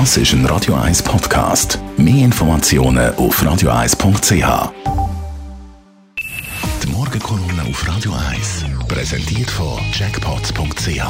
Das ist ein Radio 1 Podcast. Mehr Informationen auf radio1.ch. Die Morgenkolumne auf Radio 1 präsentiert von Jackpots.ch.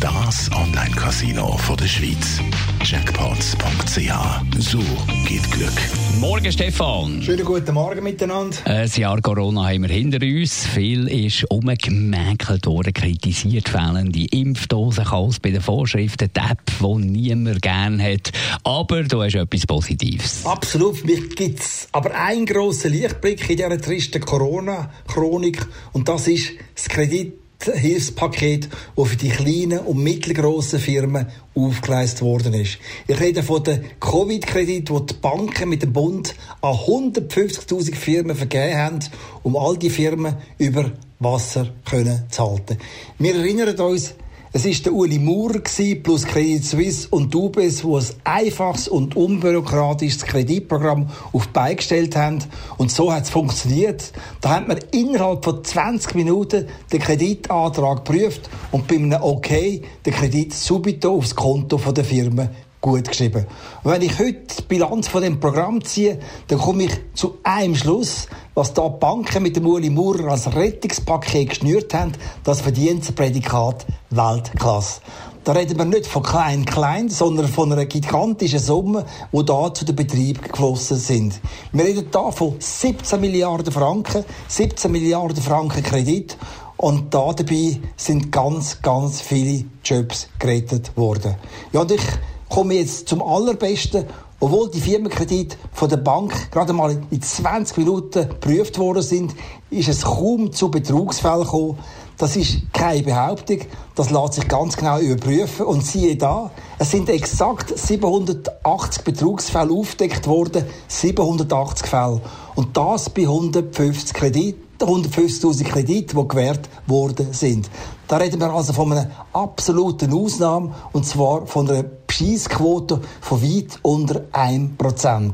Das Online-Casino der Schweiz. Jackpots.ch. So geht Glück. Morgen, Stefan. Schönen guten Morgen miteinander. Ein Jahr Corona haben wir hinter uns. Viel ist umgemäkelt worden, kritisiert fehlende Impfdosen, Chaos bei den Vorschriften, die App, die niemand gerne hat. Aber du hast etwas Positives. Absolut. Für mich gibt es aber einen grossen Lichtblick in dieser tristen Corona-Chronik. Und das ist das Kredit Hilfspaket, das für die kleinen und mittelgroßen Firmen aufgeleistet worden ist. Ich rede von dem Covid-Kredit, den die Banken mit dem Bund an 150.000 Firmen vergeben haben, um all die Firmen über Wasser können zu halten. Wir erinnern uns, es ist der Uli Maurer plus Credit Suisse und UBS, wo ein einfaches und unbürokratisches Kreditprogramm auf die Beine gestellt haben. Und so hat es funktioniert. Da hat man innerhalb von 20 Minuten den Kreditantrag geprüft und bei einem Okay den Kredit subito aufs Konto der Firma gut geschrieben. Und wenn ich heute die Bilanz von dem Programm ziehe, dann komme ich zu einem Schluss, was da Banken mit dem Uli Maurer als Rettungspaket geschnürt haben, das verdient das Prädikat Weltklasse. Da reden wir nicht von klein klein, sondern von einer gigantischen Summe, die da zu den Betrieb geflossen sind. Wir reden da von 17 Milliarden Franken, 17 Milliarden Franken Kredit und da dabei sind ganz, ganz viele Jobs gerettet worden. Ja, und ich komme jetzt zum Allerbesten. Obwohl die Firmenkredite von der Bank gerade mal in 20 Minuten geprüft worden sind, ist es kaum zu Betrugsfällen gekommen. Das ist keine Behauptung, das lässt sich ganz genau überprüfen. Und siehe da, es sind exakt 780 Betrugsfälle aufgedeckt worden, 780 Fälle. Und das bei 150 Krediten. 150.000 Kredite, die gewährt worden sind. Da reden wir also von einer absoluten Ausnahme, und zwar von einer Bescheissquote von weit unter 1%.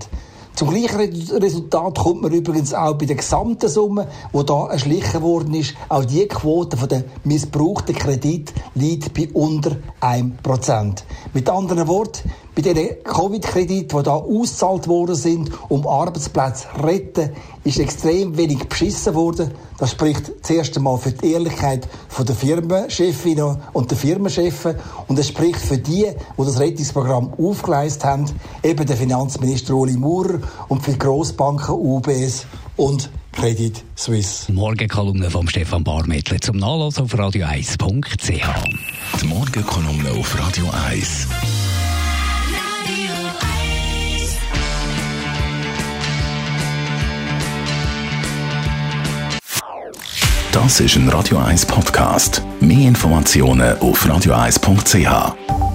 Zum gleichen Resultat kommt man übrigens auch bei der gesamten Summe, wo da erschlichen worden ist. Auch die Quote von der missbrauchten Kredit liegt bei unter 1%. Mit anderen Worten, bei den Covid-Krediten, die da ausgezahlt worden sind, um Arbeitsplätze zu retten, ist extrem wenig beschissen worden. Das spricht zuerst einmal für die Ehrlichkeit der Firmenchefinnen und der Firmenchefs und es spricht für die, die das Rettungsprogramm aufgeleistet haben, eben der Finanzminister Uli Maurer und für die Grossbanken UBS und Credit Suisse. Morgenkolumne von Stefan Barmettler zum Nachlassen auf radio1.ch. Die Morgenkolumne auf Radio 1. Das ist ein Radio 1 Podcast. Mehr Informationen auf radio1.ch.